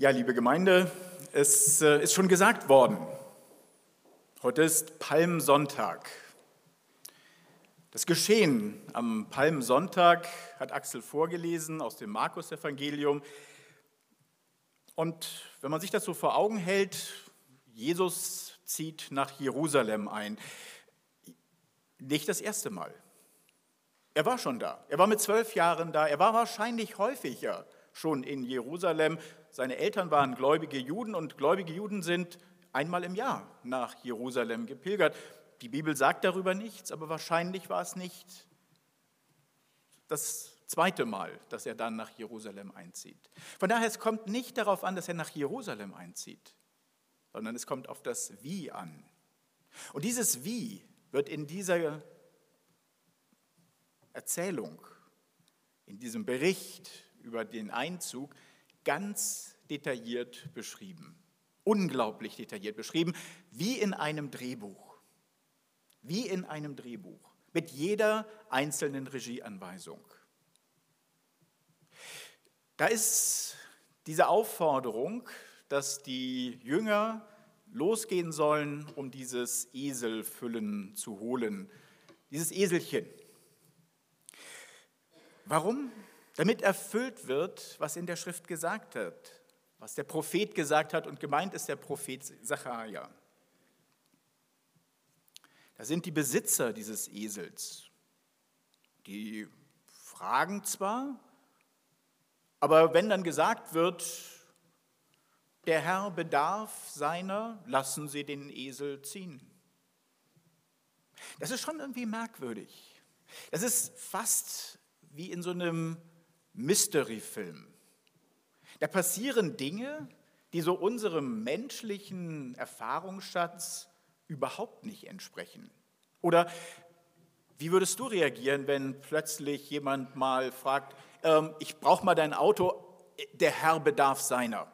Ja, liebe Gemeinde, es äh, ist schon gesagt worden. Heute ist Palmsonntag. Das Geschehen am Palmsonntag hat Axel vorgelesen aus dem Markus-Evangelium. Und wenn man sich das so vor Augen hält, Jesus zieht nach Jerusalem ein. Nicht das erste Mal. Er war schon da. Er war mit zwölf Jahren da. Er war wahrscheinlich häufiger schon in Jerusalem. Seine Eltern waren gläubige Juden und gläubige Juden sind einmal im Jahr nach Jerusalem gepilgert. Die Bibel sagt darüber nichts, aber wahrscheinlich war es nicht das zweite Mal, dass er dann nach Jerusalem einzieht. Von daher, es kommt nicht darauf an, dass er nach Jerusalem einzieht, sondern es kommt auf das Wie an. Und dieses Wie wird in dieser Erzählung, in diesem Bericht über den Einzug ganz detailliert beschrieben. Unglaublich detailliert beschrieben, wie in einem Drehbuch. Wie in einem Drehbuch. Mit jeder einzelnen Regieanweisung. Da ist diese Aufforderung, dass die Jünger losgehen sollen, um dieses Eselfüllen zu holen. Dieses Eselchen. Warum? Damit erfüllt wird, was in der Schrift gesagt hat, was der Prophet gesagt hat und gemeint ist der Prophet Zacharia. Da sind die Besitzer dieses Esels. Die fragen zwar, aber wenn dann gesagt wird, der Herr bedarf seiner, lassen Sie den Esel ziehen. Das ist schon irgendwie merkwürdig. Das ist fast wie in so einem Mystery-Film. Da passieren Dinge, die so unserem menschlichen Erfahrungsschatz überhaupt nicht entsprechen. Oder wie würdest du reagieren, wenn plötzlich jemand mal fragt, ähm, ich brauche mal dein Auto, der Herr bedarf seiner?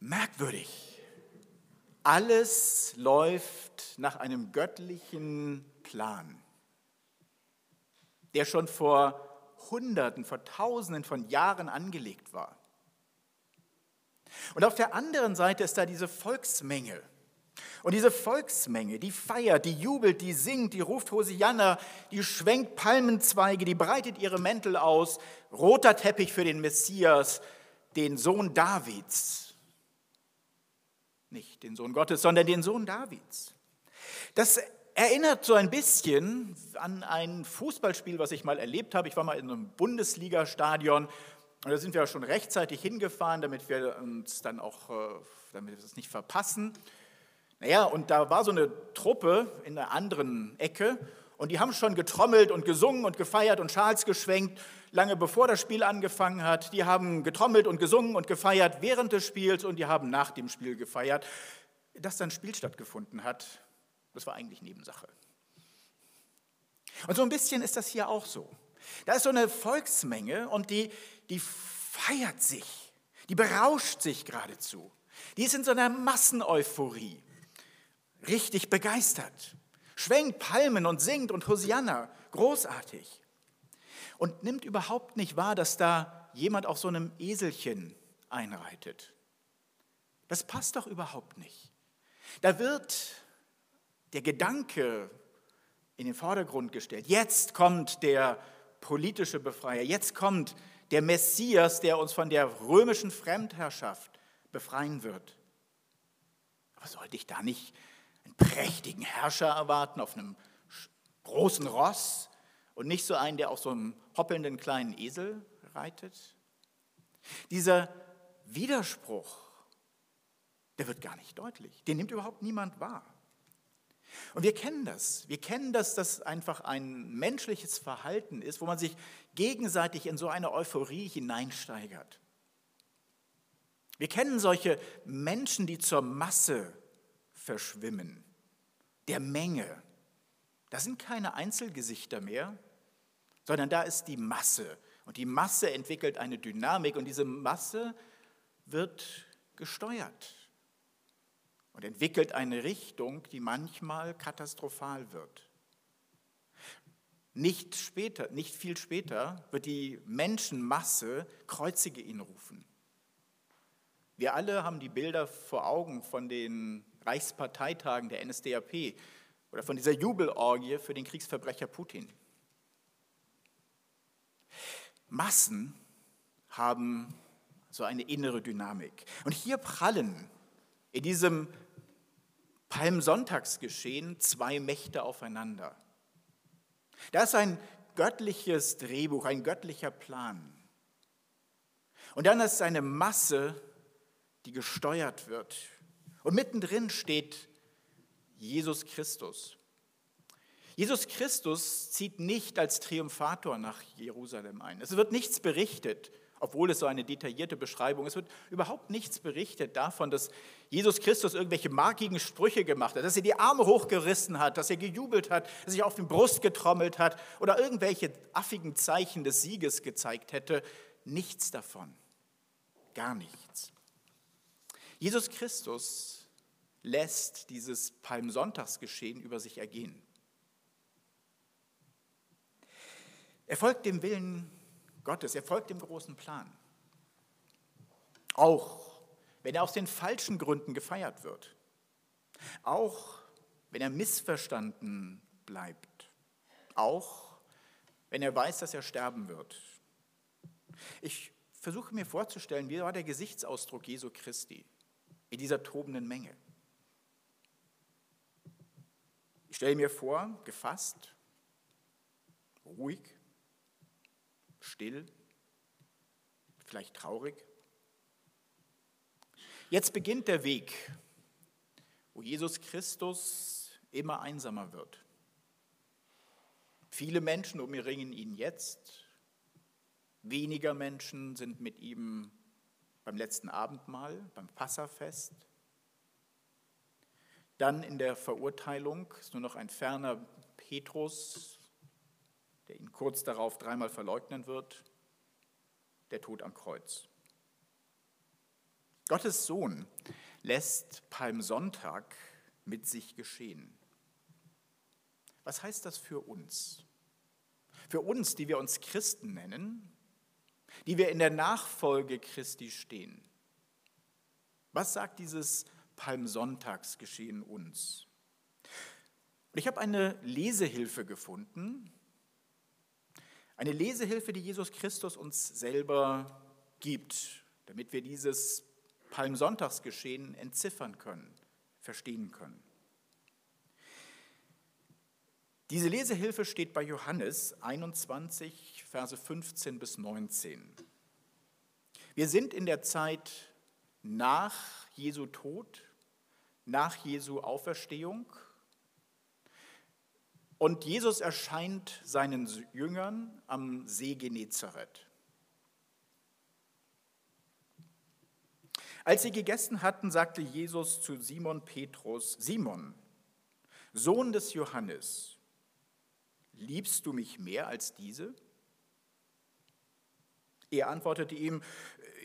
Merkwürdig. Alles läuft nach einem göttlichen Plan der schon vor Hunderten, vor Tausenden von Jahren angelegt war. Und auf der anderen Seite ist da diese Volksmenge. Und diese Volksmenge, die feiert, die jubelt, die singt, die ruft Hosianna, die schwenkt Palmenzweige, die breitet ihre Mäntel aus, roter Teppich für den Messias, den Sohn Davids. Nicht den Sohn Gottes, sondern den Sohn Davids. Das erinnert so ein bisschen an ein Fußballspiel, was ich mal erlebt habe. Ich war mal in einem Bundesliga-Stadion und da sind wir schon rechtzeitig hingefahren, damit wir uns dann auch, äh, damit wir das nicht verpassen. Naja, und da war so eine Truppe in der anderen Ecke und die haben schon getrommelt und gesungen und gefeiert und Schals geschwenkt, lange bevor das Spiel angefangen hat. Die haben getrommelt und gesungen und gefeiert während des Spiels und die haben nach dem Spiel gefeiert, dass dann Spiel stattgefunden hat. Das war eigentlich Nebensache. Und so ein bisschen ist das hier auch so. Da ist so eine Volksmenge und die, die feiert sich, die berauscht sich geradezu. Die ist in so einer Masseneuphorie, richtig begeistert, schwenkt Palmen und singt und Hosianna, großartig. Und nimmt überhaupt nicht wahr, dass da jemand auf so einem Eselchen einreitet. Das passt doch überhaupt nicht. Da wird der Gedanke in den Vordergrund gestellt. Jetzt kommt der politische Befreier, jetzt kommt der Messias, der uns von der römischen Fremdherrschaft befreien wird. Aber sollte ich da nicht einen prächtigen Herrscher erwarten auf einem großen Ross und nicht so einen, der auf so einem hoppelnden kleinen Esel reitet? Dieser Widerspruch, der wird gar nicht deutlich. Den nimmt überhaupt niemand wahr. Und wir kennen das. Wir kennen, dass das einfach ein menschliches Verhalten ist, wo man sich gegenseitig in so eine Euphorie hineinsteigert. Wir kennen solche Menschen, die zur Masse verschwimmen, der Menge. Da sind keine Einzelgesichter mehr, sondern da ist die Masse. Und die Masse entwickelt eine Dynamik und diese Masse wird gesteuert und entwickelt eine Richtung, die manchmal katastrophal wird. nicht später, nicht viel später, wird die Menschenmasse Kreuzige ihn rufen. Wir alle haben die Bilder vor Augen von den Reichsparteitagen der NSDAP oder von dieser Jubelorgie für den Kriegsverbrecher Putin. Massen haben so eine innere Dynamik. Und hier prallen in diesem Palmsonntagsgeschehen zwei Mächte aufeinander. Da ist ein göttliches Drehbuch, ein göttlicher Plan. Und dann ist eine Masse, die gesteuert wird. Und mittendrin steht Jesus Christus. Jesus Christus zieht nicht als Triumphator nach Jerusalem ein. Es wird nichts berichtet, obwohl es so eine detaillierte Beschreibung ist. Wird überhaupt nichts berichtet davon, dass Jesus Christus irgendwelche markigen Sprüche gemacht hat, dass er die Arme hochgerissen hat, dass er gejubelt hat, dass er sich auf die Brust getrommelt hat oder irgendwelche affigen Zeichen des Sieges gezeigt hätte. Nichts davon. Gar nichts. Jesus Christus lässt dieses Palmsonntagsgeschehen über sich ergehen. Er folgt dem Willen Gottes, er folgt dem großen Plan. Auch wenn er aus den falschen Gründen gefeiert wird. Auch wenn er missverstanden bleibt. Auch wenn er weiß, dass er sterben wird. Ich versuche mir vorzustellen, wie war der Gesichtsausdruck Jesu Christi in dieser tobenden Menge. Ich stelle mir vor, gefasst, ruhig, still, vielleicht traurig. Jetzt beginnt der Weg, wo Jesus Christus immer einsamer wird. Viele Menschen umringen ihn jetzt, weniger Menschen sind mit ihm beim letzten Abendmahl, beim Passafest. Dann in der Verurteilung ist nur noch ein ferner Petrus, der ihn kurz darauf dreimal verleugnen wird, der Tod am Kreuz. Gottes Sohn lässt Palmsonntag mit sich geschehen. Was heißt das für uns? Für uns, die wir uns Christen nennen, die wir in der Nachfolge Christi stehen. Was sagt dieses Palmsonntagsgeschehen uns? Ich habe eine Lesehilfe gefunden, eine Lesehilfe, die Jesus Christus uns selber gibt, damit wir dieses Palmsonntagsgeschehen entziffern können, verstehen können. Diese Lesehilfe steht bei Johannes 21, Verse 15 bis 19. Wir sind in der Zeit nach Jesu Tod, nach Jesu Auferstehung und Jesus erscheint seinen Jüngern am See Genezareth. Als sie gegessen hatten, sagte Jesus zu Simon Petrus, Simon, Sohn des Johannes, liebst du mich mehr als diese? Er antwortete ihm,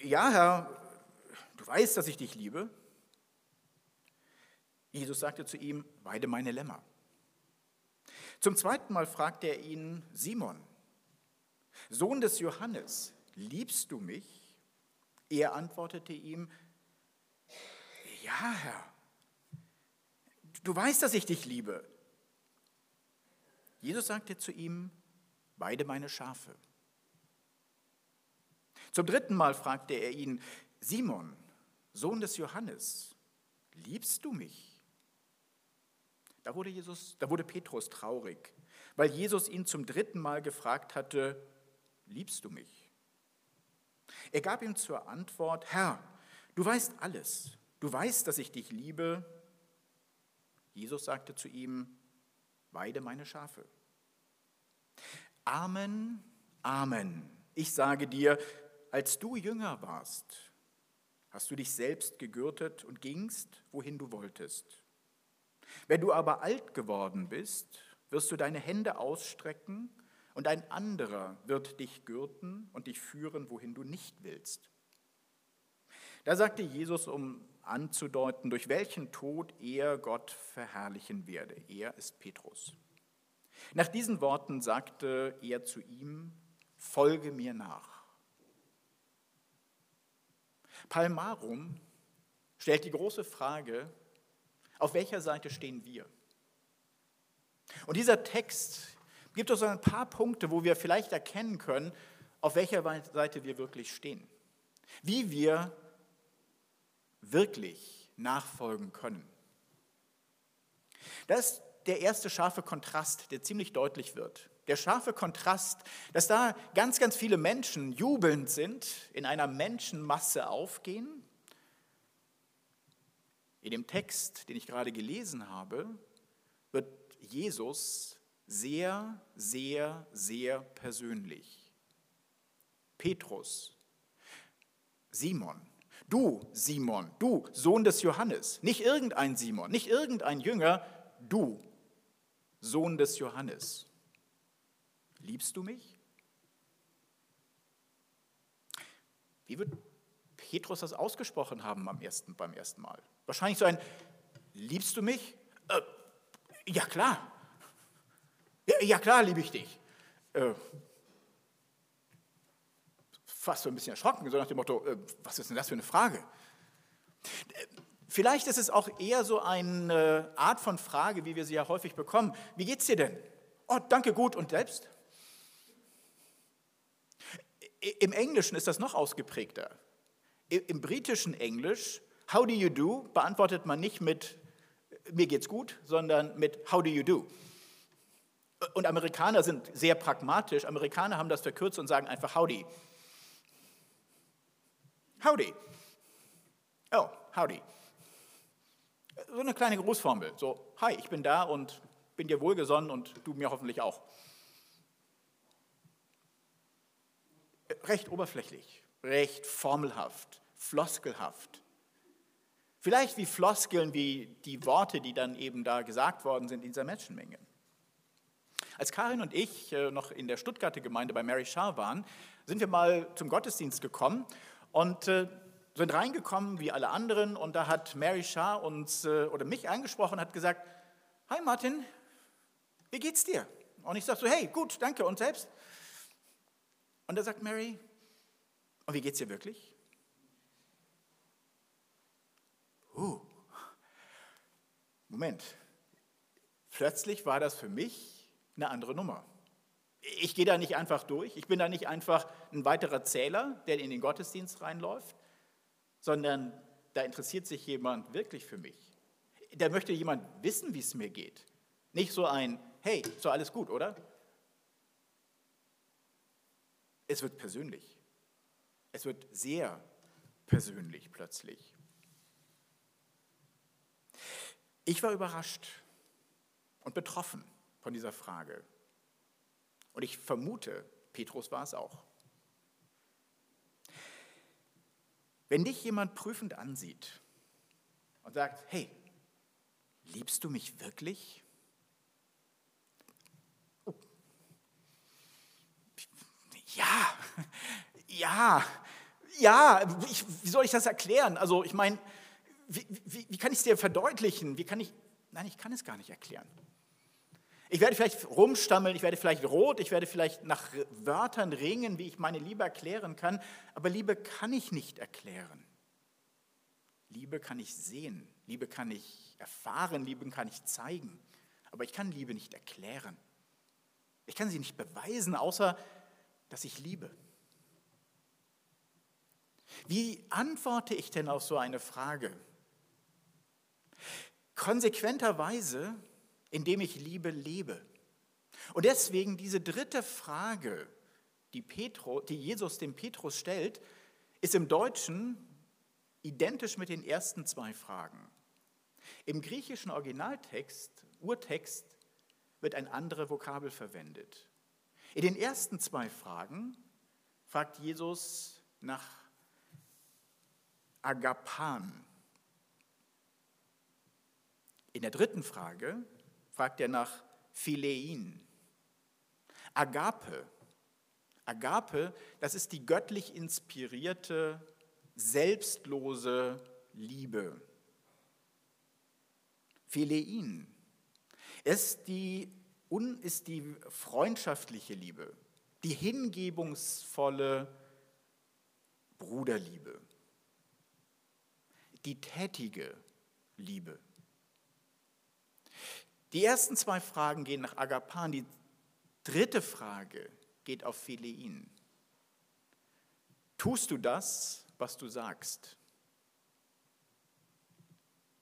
ja Herr, du weißt, dass ich dich liebe. Jesus sagte zu ihm, weide meine Lämmer. Zum zweiten Mal fragte er ihn, Simon, Sohn des Johannes, liebst du mich? Er antwortete ihm, ja, Herr, du weißt, dass ich dich liebe. Jesus sagte zu ihm, weide meine Schafe. Zum dritten Mal fragte er ihn, Simon, Sohn des Johannes, liebst du mich? Da wurde, Jesus, da wurde Petrus traurig, weil Jesus ihn zum dritten Mal gefragt hatte, liebst du mich? Er gab ihm zur Antwort, Herr, du weißt alles, du weißt, dass ich dich liebe. Jesus sagte zu ihm, weide meine Schafe. Amen, Amen. Ich sage dir, als du jünger warst, hast du dich selbst gegürtet und gingst, wohin du wolltest. Wenn du aber alt geworden bist, wirst du deine Hände ausstrecken und ein anderer wird dich gürten und dich führen, wohin du nicht willst. Da sagte Jesus, um anzudeuten, durch welchen Tod er Gott verherrlichen werde. Er ist Petrus. Nach diesen Worten sagte er zu ihm, folge mir nach. Palmarum stellt die große Frage, auf welcher Seite stehen wir? Und dieser Text gibt uns ein paar Punkte, wo wir vielleicht erkennen können, auf welcher Seite wir wirklich stehen. Wie wir wirklich nachfolgen können. Das ist der erste scharfe Kontrast, der ziemlich deutlich wird. Der scharfe Kontrast, dass da ganz, ganz viele Menschen jubelnd sind, in einer Menschenmasse aufgehen. In dem Text, den ich gerade gelesen habe, wird Jesus sehr, sehr, sehr persönlich. Petrus, Simon, du Simon, du Sohn des Johannes, nicht irgendein Simon, nicht irgendein Jünger, du Sohn des Johannes. Liebst du mich? Wie wird Petrus das ausgesprochen haben am ersten, beim ersten Mal? Wahrscheinlich so ein, liebst du mich? Äh, ja klar. Ja, ja, klar liebe ich dich. Äh, fast so ein bisschen erschrocken, so nach dem Motto, äh, was ist denn das für eine Frage? Äh, vielleicht ist es auch eher so eine Art von Frage, wie wir sie ja häufig bekommen. Wie geht's dir denn? Oh, danke, gut. Und selbst? Im Englischen ist das noch ausgeprägter. Im britischen Englisch, how do you do, beantwortet man nicht mit mir geht's gut, sondern mit how do you do. Und Amerikaner sind sehr pragmatisch. Amerikaner haben das verkürzt und sagen einfach howdy. Howdy. Oh, howdy. So eine kleine Grußformel. So, hi, ich bin da und bin dir wohlgesonnen und du mir hoffentlich auch. recht oberflächlich, recht formelhaft, floskelhaft. Vielleicht wie Floskeln, wie die Worte, die dann eben da gesagt worden sind in dieser Menschenmenge. Als Karin und ich äh, noch in der Stuttgarter Gemeinde bei Mary Schar waren, sind wir mal zum Gottesdienst gekommen und äh, sind reingekommen wie alle anderen und da hat Mary Schar uns äh, oder mich angesprochen und hat gesagt, Hi Martin, wie geht's dir? Und ich sage so, hey, gut, danke und selbst? Und da sagt Mary, und wie geht es dir wirklich? Uh, Moment, plötzlich war das für mich eine andere Nummer. Ich gehe da nicht einfach durch, ich bin da nicht einfach ein weiterer Zähler, der in den Gottesdienst reinläuft, sondern da interessiert sich jemand wirklich für mich. Da möchte jemand wissen, wie es mir geht. Nicht so ein, hey, so alles gut, oder? Es wird persönlich. Es wird sehr persönlich plötzlich. Ich war überrascht und betroffen von dieser Frage. Und ich vermute, Petrus war es auch. Wenn dich jemand prüfend ansieht und sagt, hey, liebst du mich wirklich? Ja, ja, ja, ich, wie soll ich das erklären? Also ich meine, wie, wie, wie, kann ich es dir verdeutlichen? Wie kann ich, nein, ich kann es gar nicht erklären. Ich werde vielleicht rumstammeln, ich werde vielleicht rot, ich werde vielleicht nach Wörtern ringen, wie ich meine Liebe erklären kann, aber Liebe kann ich nicht erklären. Liebe kann ich sehen, Liebe kann ich erfahren, Liebe kann ich zeigen, aber ich kann Liebe nicht erklären. Ich kann sie nicht beweisen, außer dass ich liebe? Wie antworte ich denn auf so eine Frage? Konsequenterweise, indem ich Liebe lebe. Und deswegen diese dritte Frage, die, Petro, die Jesus dem Petrus stellt, ist im Deutschen identisch mit den ersten zwei Fragen. Im griechischen Originaltext, Urtext, wird ein anderes Vokabel verwendet. In den ersten zwei Fragen fragt Jesus nach Agapan. In der dritten Frage fragt er nach Philein. Agape. Agape, das ist die göttlich inspirierte, selbstlose Liebe. Philein ist die ist die freundschaftliche Liebe, die hingebungsvolle Bruderliebe, die tätige Liebe. Die ersten zwei Fragen gehen nach Agapan, die dritte Frage geht auf Philein. Tust du das, was du sagst?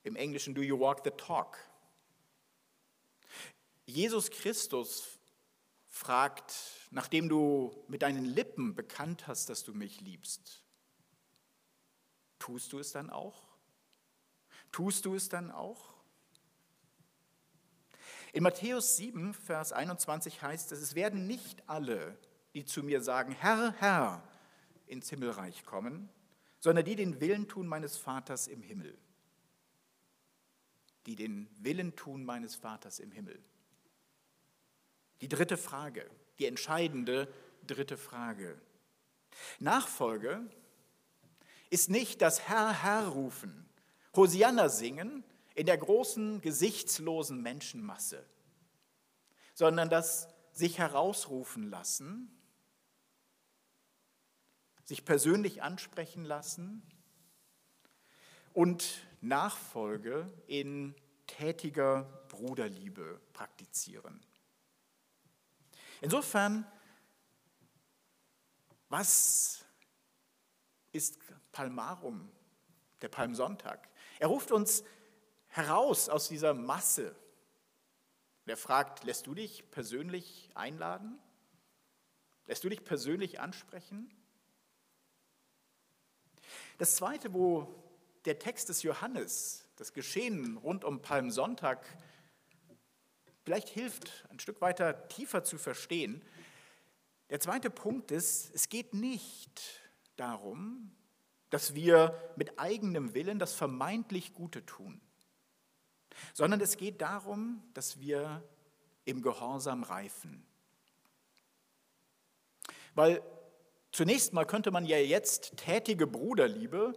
Im Englischen, do you walk the talk? Jesus Christus fragt, nachdem du mit deinen Lippen bekannt hast, dass du mich liebst, tust du es dann auch? Tust du es dann auch? In Matthäus 7, Vers 21 heißt es, es werden nicht alle, die zu mir sagen, Herr, Herr, ins Himmelreich kommen, sondern die den Willen tun meines Vaters im Himmel. Die den Willen tun meines Vaters im Himmel. Die dritte Frage, die entscheidende dritte Frage. Nachfolge ist nicht das Herr, Herr rufen, Hosianna singen in der großen, gesichtslosen Menschenmasse, sondern das sich herausrufen lassen, sich persönlich ansprechen lassen und Nachfolge in tätiger Bruderliebe praktizieren. Insofern, was ist Palmarum, der Palmsonntag? Er ruft uns heraus aus dieser Masse. Er fragt, lässt du dich persönlich einladen? Lässt du dich persönlich ansprechen? Das Zweite, wo der Text des Johannes, das Geschehen rund um Palmsonntag, vielleicht hilft, ein Stück weiter tiefer zu verstehen. Der zweite Punkt ist, es geht nicht darum, dass wir mit eigenem Willen das vermeintlich Gute tun, sondern es geht darum, dass wir im Gehorsam reifen. Weil zunächst mal könnte man ja jetzt tätige Bruderliebe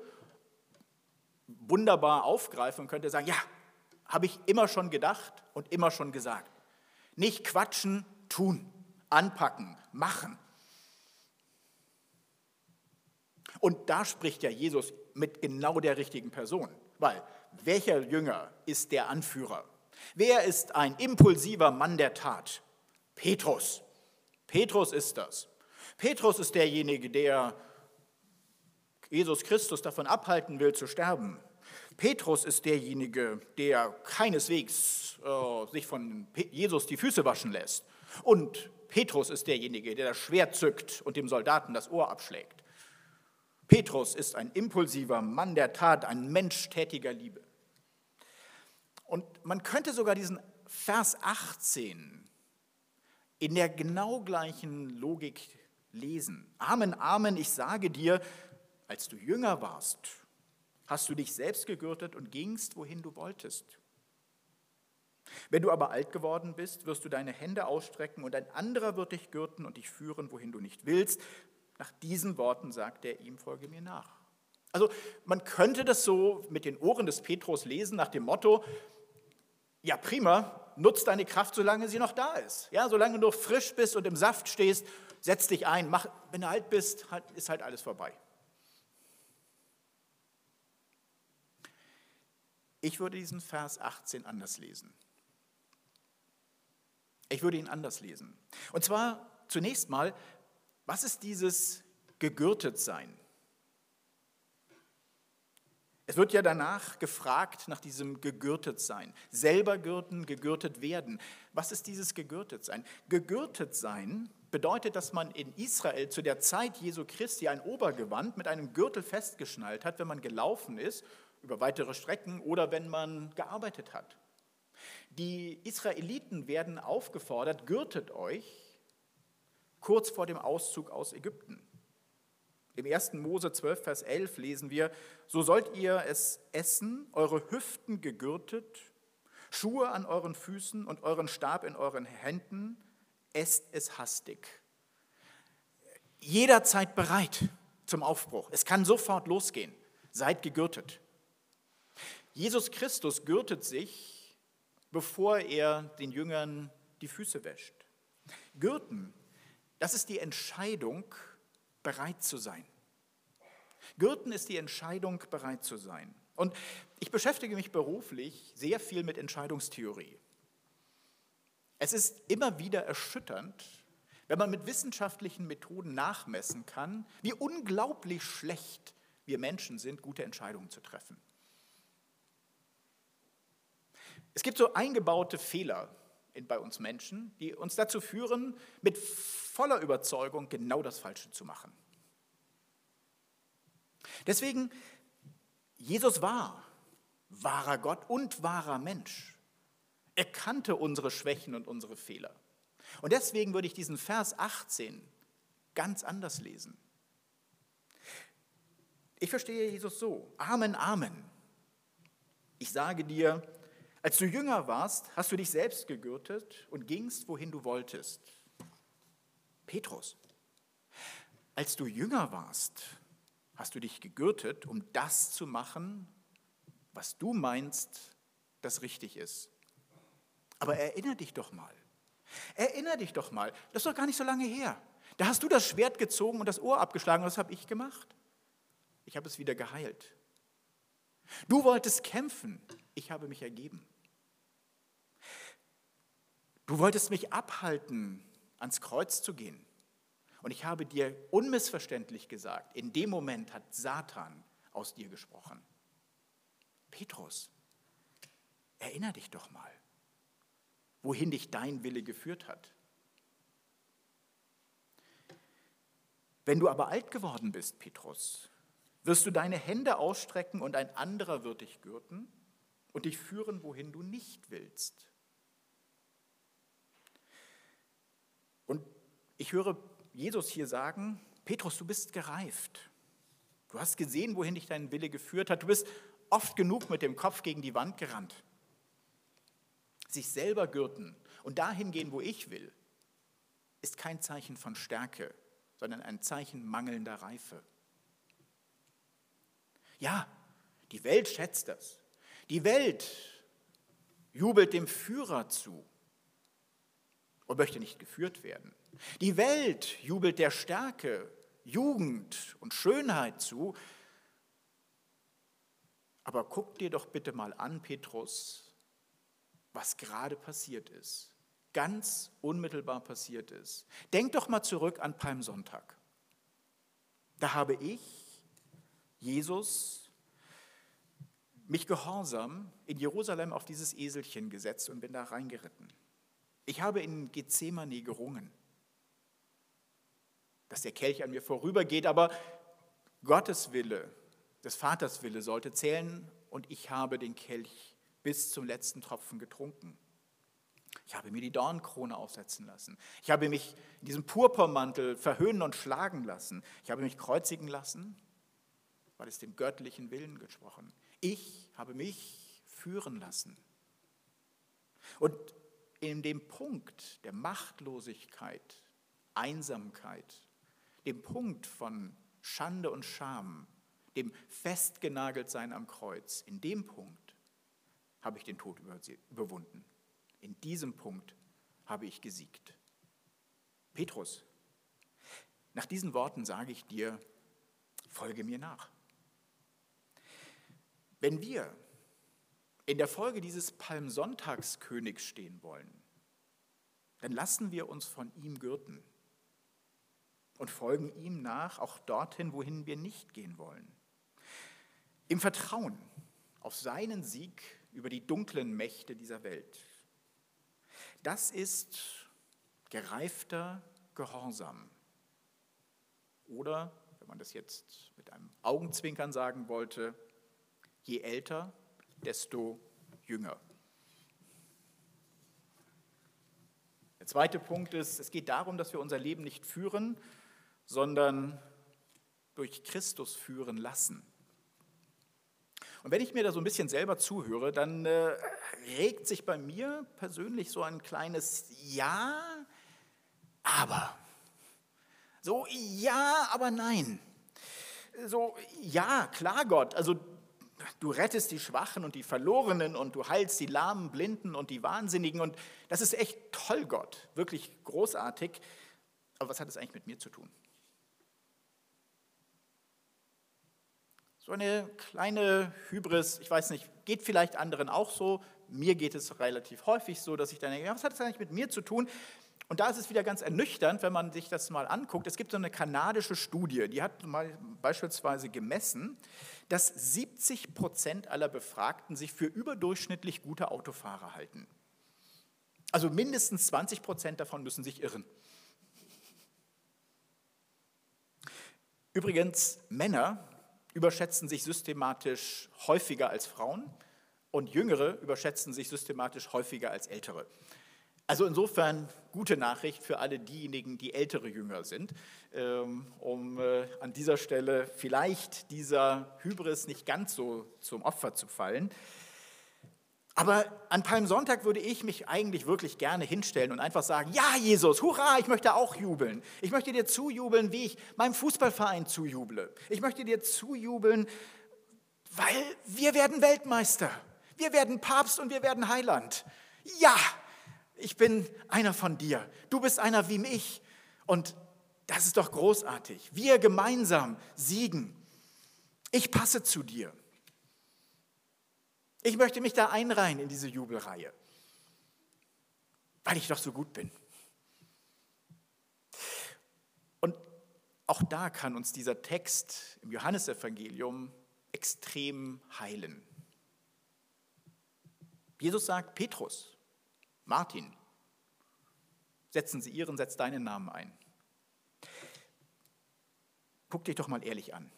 wunderbar aufgreifen und könnte sagen, ja, habe ich immer schon gedacht und immer schon gesagt. Nicht quatschen, tun, anpacken, machen. Und da spricht ja Jesus mit genau der richtigen Person, weil welcher Jünger ist der Anführer? Wer ist ein impulsiver Mann der Tat? Petrus. Petrus ist das. Petrus ist derjenige, der Jesus Christus davon abhalten will zu sterben. Petrus ist derjenige, der keineswegs äh, sich von Jesus die Füße waschen lässt. Und Petrus ist derjenige, der das Schwert zückt und dem Soldaten das Ohr abschlägt. Petrus ist ein impulsiver Mann der Tat, ein Mensch tätiger Liebe. Und man könnte sogar diesen Vers 18 in der genau gleichen Logik lesen. Amen, Amen, ich sage dir, als du jünger warst, hast du dich selbst gegürtet und gingst, wohin du wolltest. Wenn du aber alt geworden bist, wirst du deine Hände ausstrecken und ein anderer wird dich gürten und dich führen, wohin du nicht willst. Nach diesen Worten sagt er ihm, folge mir nach. Also man könnte das so mit den Ohren des Petrus lesen nach dem Motto, ja prima, nutz deine Kraft, solange sie noch da ist. Ja, solange du frisch bist und im Saft stehst, setz dich ein. Mach, wenn du alt bist, halt, ist halt alles vorbei. Ich würde diesen Vers 18 anders lesen. Ich würde ihn anders lesen. Und zwar zunächst mal, was ist dieses gegürtet sein? Es wird ja danach gefragt nach diesem gegürtet sein. Selber gürten, gegürtet werden. Was ist dieses gegürtet sein? Gegürtet sein bedeutet, dass man in Israel zu der Zeit Jesu Christi ein Obergewand mit einem Gürtel festgeschnallt hat, wenn man gelaufen ist über weitere Strecken oder wenn man gearbeitet hat. Die Israeliten werden aufgefordert, gürtet euch kurz vor dem Auszug aus Ägypten. Im 1. Mose 12, Vers 11 lesen wir, so sollt ihr es essen, eure Hüften gegürtet, Schuhe an euren Füßen und euren Stab in euren Händen, esst es hastig. Jederzeit bereit zum Aufbruch. Es kann sofort losgehen. Seid gegürtet. Jesus Christus gürtet sich, bevor er den Jüngern die Füße wäscht. Gürten, das ist die Entscheidung, bereit zu sein. Gürten ist die Entscheidung, bereit zu sein. Und ich beschäftige mich beruflich sehr viel mit Entscheidungstheorie. Es ist immer wieder erschütternd, wenn man mit wissenschaftlichen Methoden nachmessen kann, wie unglaublich schlecht wir Menschen sind, gute Entscheidungen zu treffen. Es gibt so eingebaute Fehler bei uns Menschen, die uns dazu führen, mit voller Überzeugung genau das Falsche zu machen. Deswegen, Jesus war wahrer Gott und wahrer Mensch. Er kannte unsere Schwächen und unsere Fehler. Und deswegen würde ich diesen Vers 18 ganz anders lesen. Ich verstehe Jesus so, Amen, Amen. Ich sage dir, als du jünger warst, hast du dich selbst gegürtet und gingst, wohin du wolltest. Petrus, als du jünger warst, hast du dich gegürtet, um das zu machen, was du meinst, das richtig ist. Aber erinnere dich doch mal. Erinnere dich doch mal. Das ist doch gar nicht so lange her. Da hast du das Schwert gezogen und das Ohr abgeschlagen. Was habe ich gemacht? Ich habe es wieder geheilt. Du wolltest kämpfen. Ich habe mich ergeben. Du wolltest mich abhalten, ans Kreuz zu gehen. Und ich habe dir unmissverständlich gesagt, in dem Moment hat Satan aus dir gesprochen. Petrus, erinnere dich doch mal, wohin dich dein Wille geführt hat. Wenn du aber alt geworden bist, Petrus, wirst du deine Hände ausstrecken und ein anderer wird dich gürten und dich führen, wohin du nicht willst. Und ich höre Jesus hier sagen, Petrus, du bist gereift. Du hast gesehen, wohin dich dein Wille geführt hat. Du bist oft genug mit dem Kopf gegen die Wand gerannt. Sich selber gürten und dahin gehen, wo ich will, ist kein Zeichen von Stärke, sondern ein Zeichen mangelnder Reife. Ja, die Welt schätzt das. Die Welt jubelt dem Führer zu und möchte nicht geführt werden. Die Welt jubelt der Stärke, Jugend und Schönheit zu. Aber guck dir doch bitte mal an, Petrus, was gerade passiert ist. Ganz unmittelbar passiert ist. Denk doch mal zurück an Palmsonntag. Da habe ich, Jesus, mich gehorsam in Jerusalem auf dieses Eselchen gesetzt und bin da reingeritten. Ich habe in Gethsemane gerungen, dass der Kelch an mir vorübergeht, aber Gottes Wille, des Vaters Wille sollte zählen und ich habe den Kelch bis zum letzten Tropfen getrunken. Ich habe mir die Dornkrone aufsetzen lassen. Ich habe mich in diesem Purpurmantel verhöhnen und schlagen lassen. Ich habe mich kreuzigen lassen, weil es dem göttlichen Willen gesprochen. Ich habe mich führen lassen. Und in dem Punkt der Machtlosigkeit, Einsamkeit, dem Punkt von Schande und Scham, dem Festgenageltsein am Kreuz, in dem Punkt habe ich den Tod überwunden. In diesem Punkt habe ich gesiegt. Petrus, nach diesen Worten sage ich dir, folge mir nach. Wenn wir in der Folge dieses Palmsonntagskönigs stehen wollen, dann lassen wir uns von ihm gürten und folgen ihm nach, auch dorthin, wohin wir nicht gehen wollen. Im Vertrauen auf seinen Sieg über die dunklen Mächte dieser Welt. Das ist gereifter Gehorsam. Oder, wenn man das jetzt mit einem Augenzwinkern sagen wollte, je älter, desto jünger. Der zweite Punkt ist, es geht darum, dass wir unser Leben nicht führen, sondern durch Christus führen lassen. Und wenn ich mir da so ein bisschen selber zuhöre, dann äh, regt sich bei mir persönlich so ein kleines Ja, aber. So ja, aber nein. So ja, klar Gott, also du rettest die Schwachen und die Verlorenen und du heilst die Lahmen, Blinden und die Wahnsinnigen. Und das ist echt toll, Gott, wirklich großartig. Aber was hat es eigentlich mit mir zu tun? So eine kleine Hybris, ich weiß nicht, geht vielleicht anderen auch so. Mir geht es relativ häufig so, dass ich dann denke, was hat das eigentlich mit mir zu tun? Und da ist es wieder ganz ernüchternd, wenn man sich das mal anguckt. Es gibt so eine kanadische Studie, die hat mal beispielsweise gemessen, dass 70 Prozent aller Befragten sich für überdurchschnittlich gute Autofahrer halten. Also mindestens 20 Prozent davon müssen sich irren. Übrigens, Männer überschätzen sich systematisch häufiger als Frauen und Jüngere überschätzen sich systematisch häufiger als Ältere. Also insofern gute Nachricht für alle diejenigen, die ältere Jünger sind, ähm, um äh, an dieser Stelle vielleicht dieser Hybris nicht ganz so zum Opfer zu fallen. Aber an Palmsonntag würde ich mich eigentlich wirklich gerne hinstellen und einfach sagen, ja Jesus, hurra, ich möchte auch jubeln. Ich möchte dir zujubeln, wie ich meinem Fußballverein zujuble. Ich möchte dir zujubeln, weil wir werden Weltmeister. Wir werden Papst und wir werden Heiland. Ja, ich bin einer von dir. Du bist einer wie mich. Und das ist doch großartig. Wir gemeinsam siegen. Ich passe zu dir. Ich möchte mich da einreihen in diese Jubelreihe, weil ich doch so gut bin. Und auch da kann uns dieser Text im Johannesevangelium extrem heilen. Jesus sagt, Petrus, Martin, setzen Sie Ihren, setz deinen Namen ein. Guck dich doch mal ehrlich an.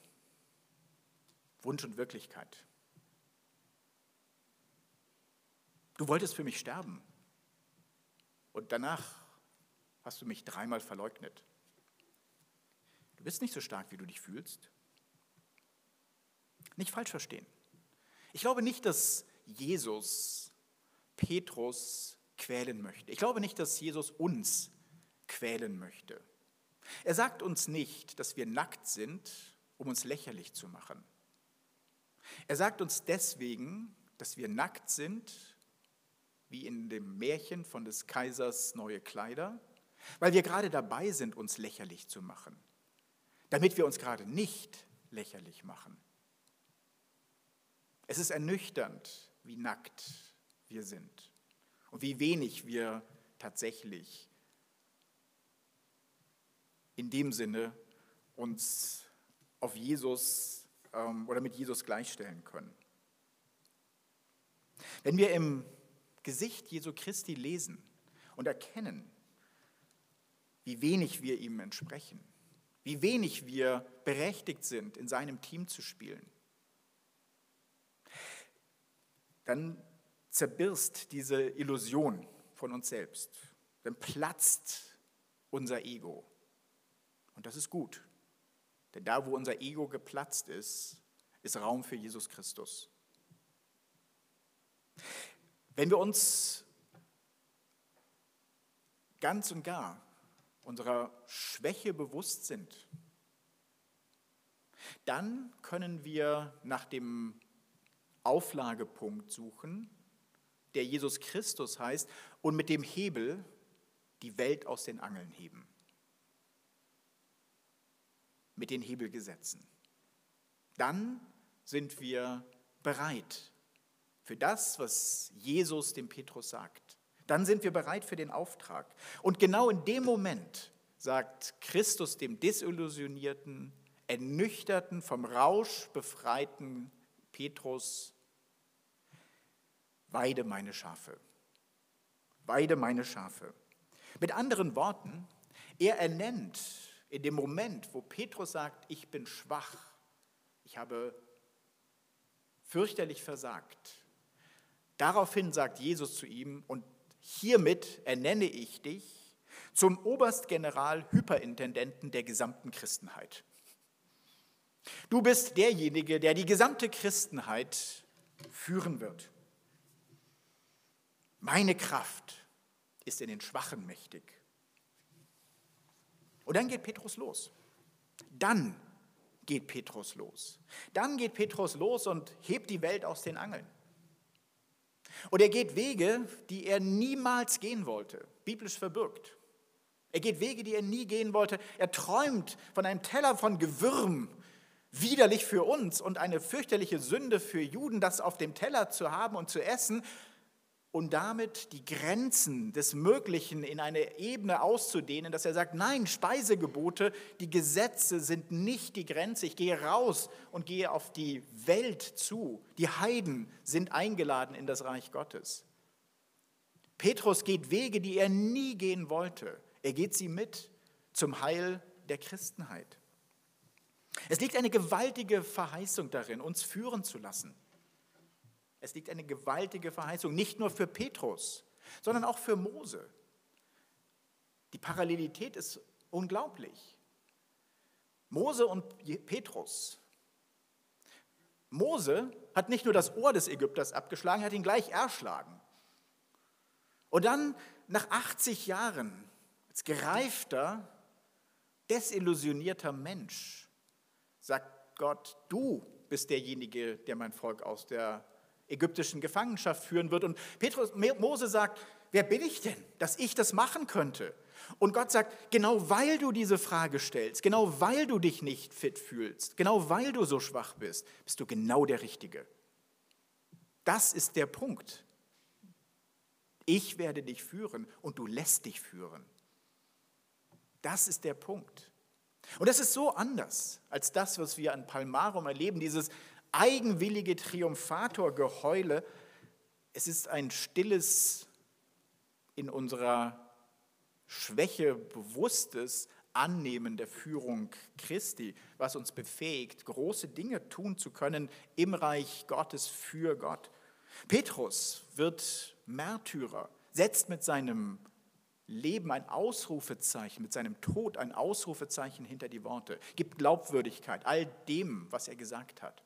Wunsch und Wirklichkeit. Du wolltest für mich sterben. Und danach hast du mich dreimal verleugnet. Du bist nicht so stark, wie du dich fühlst. Nicht falsch verstehen. Ich glaube nicht, dass Jesus Petrus quälen möchte. Ich glaube nicht, dass Jesus uns quälen möchte. Er sagt uns nicht, dass wir nackt sind, um uns lächerlich zu machen. Er sagt uns deswegen, dass wir nackt sind, wie in dem Märchen von des Kaisers neue Kleider, weil wir gerade dabei sind, uns lächerlich zu machen, damit wir uns gerade nicht lächerlich machen. Es ist ernüchternd, wie nackt wir sind und wie wenig wir tatsächlich in dem Sinne uns auf Jesus ähm, oder mit Jesus gleichstellen können. Wenn wir im Gesicht Jesu Christi lesen und erkennen, wie wenig wir ihm entsprechen, wie wenig wir berechtigt sind, in seinem Team zu spielen, dann zerbirst diese Illusion von uns selbst, dann platzt unser Ego. Und das ist gut, denn da, wo unser Ego geplatzt ist, ist Raum für Jesus Christus. Wenn wir uns ganz und gar unserer Schwäche bewusst sind, dann können wir nach dem Auflagepunkt suchen, der Jesus Christus heißt, und mit dem Hebel die Welt aus den Angeln heben. Mit den Hebelgesetzen. Dann sind wir bereit für das, was Jesus dem Petrus sagt. Dann sind wir bereit für den Auftrag. Und genau in dem Moment sagt Christus dem desillusionierten, ernüchterten, vom Rausch befreiten Petrus, weide meine Schafe. Weide meine Schafe. Mit anderen Worten, er ernennt in dem Moment, wo Petrus sagt, ich bin schwach, ich habe fürchterlich versagt, Daraufhin sagt Jesus zu ihm, und hiermit ernenne ich dich zum Oberstgeneral Hyperintendenten der gesamten Christenheit. Du bist derjenige, der die gesamte Christenheit führen wird. Meine Kraft ist in den Schwachen mächtig. Und dann geht Petrus los. Dann geht Petrus los. Dann geht Petrus los und hebt die Welt aus den Angeln. Und er geht Wege, die er niemals gehen wollte, biblisch verbürgt. Er geht Wege, die er nie gehen wollte. Er träumt von einem Teller von Gewürm, widerlich für uns und eine fürchterliche Sünde für Juden, das auf dem Teller zu haben und zu essen und damit die Grenzen des Möglichen in eine Ebene auszudehnen, dass er sagt, nein, Speisegebote, die Gesetze sind nicht die Grenze. Ich gehe raus und gehe auf die Welt zu. Die Heiden sind eingeladen in das Reich Gottes. Petrus geht Wege, die er nie gehen wollte. Er geht sie mit zum Heil der Christenheit. Es liegt eine gewaltige Verheißung darin, uns führen zu lassen. Es liegt eine gewaltige Verheißung, nicht nur für Petrus, sondern auch für Mose. Die Parallelität ist unglaublich. Mose und Petrus. Mose hat nicht nur das Ohr des Ägypters abgeschlagen, hat ihn gleich erschlagen. Und dann nach 80 Jahren als gereifter, desillusionierter Mensch sagt Gott, du bist derjenige, der mein Volk aus der ägyptischen Gefangenschaft führen wird. Und Petrus, Mose sagt, wer bin ich denn, dass ich das machen könnte? Und Gott sagt, genau weil du diese Frage stellst, genau weil du dich nicht fit fühlst, genau weil du so schwach bist, bist du genau der Richtige. Das ist der Punkt. Ich werde dich führen und du lässt dich führen. Das ist der Punkt. Und das ist so anders als das, was wir an Palmarum erleben, dieses eigenwillige Triumphatorgeheule. Es ist ein stilles, in unserer Schwäche bewusstes Annehmen der Führung Christi, was uns befähigt, große Dinge tun zu können im Reich Gottes für Gott. Petrus wird Märtyrer, setzt mit seinem Leben ein Ausrufezeichen, mit seinem Tod ein Ausrufezeichen hinter die Worte, gibt Glaubwürdigkeit all dem, was er gesagt hat.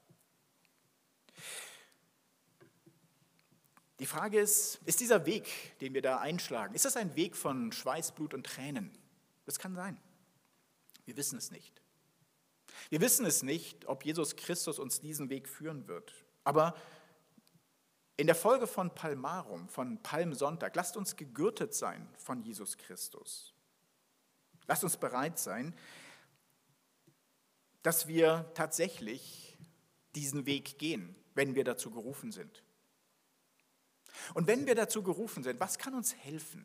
Die Frage ist, ist dieser Weg, den wir da einschlagen, ist das ein Weg von Schweiß, Blut und Tränen? Das kann sein. Wir wissen es nicht. Wir wissen es nicht, ob Jesus Christus uns diesen Weg führen wird. Aber in der Folge von Palmarum, von Palmsonntag, lasst uns gegürtet sein von Jesus Christus. Lasst uns bereit sein, dass wir tatsächlich diesen Weg gehen, wenn wir dazu gerufen sind. Und wenn wir dazu gerufen sind, was kann uns helfen?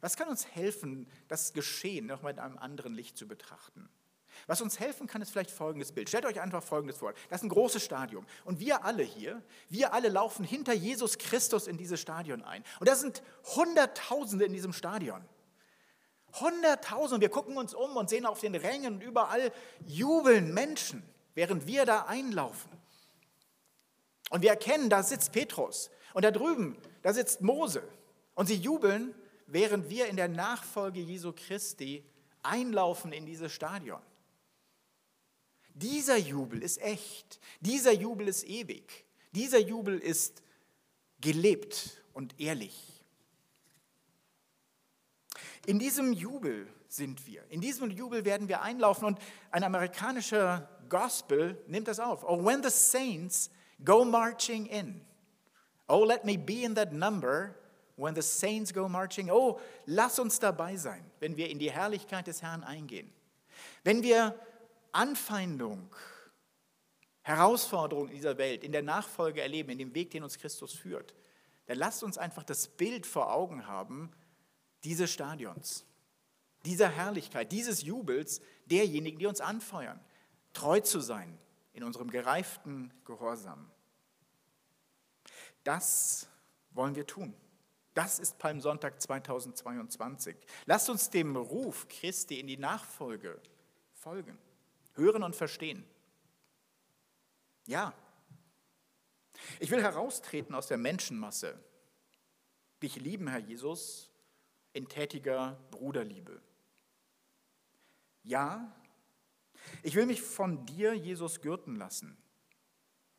Was kann uns helfen, das Geschehen noch mal in einem anderen Licht zu betrachten? Was uns helfen kann, ist vielleicht folgendes Bild. Stellt euch einfach folgendes vor. Das ist ein großes Stadion. Und wir alle hier, wir alle laufen hinter Jesus Christus in dieses Stadion ein. Und da sind Hunderttausende in diesem Stadion. Hunderttausende. Wir gucken uns um und sehen auf den Rängen und überall jubeln Menschen, während wir da einlaufen. Und wir erkennen, da sitzt Petrus. Und da drüben, da sitzt Mose. Und sie jubeln, während wir in der Nachfolge Jesu Christi einlaufen in dieses Stadion. Dieser Jubel ist echt. Dieser Jubel ist ewig. Dieser Jubel ist gelebt und ehrlich. In diesem Jubel sind wir. In diesem Jubel werden wir einlaufen und ein amerikanischer Gospel nimmt das auf. Oh, when the saints go marching in. Oh, let me be in that number when the saints go marching. Oh, lass uns dabei sein, wenn wir in die Herrlichkeit des Herrn eingehen. Wenn wir Anfeindung, Herausforderungen in dieser Welt, in der Nachfolge erleben, in dem Weg, den uns Christus führt, dann lasst uns einfach das Bild vor Augen haben dieses Stadions, dieser Herrlichkeit, dieses Jubels derjenigen, die uns anfeuern, treu zu sein in unserem gereiften Gehorsam. Das wollen wir tun. Das ist Palmsonntag 2022. Lasst uns dem Ruf Christi in die Nachfolge folgen, hören und verstehen. Ja, ich will heraustreten aus der Menschenmasse, dich lieben, Herr Jesus, in tätiger Bruderliebe. Ja, ich will mich von dir, Jesus, gürten lassen,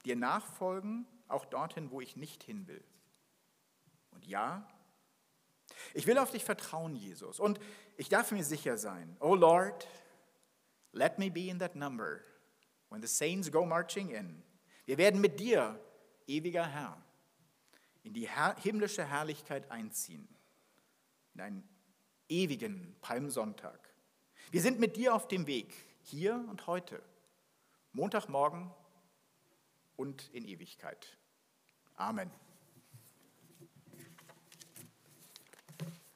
dir nachfolgen auch dorthin, wo ich nicht hin will. Und ja, ich will auf dich vertrauen, Jesus. Und ich darf mir sicher sein, oh Lord, let me be in that number when the saints go marching in. Wir werden mit dir, ewiger Herr, in die himmlische Herrlichkeit einziehen, in einen ewigen Palmsonntag. Wir sind mit dir auf dem Weg, hier und heute, Montagmorgen und in Ewigkeit. Amen.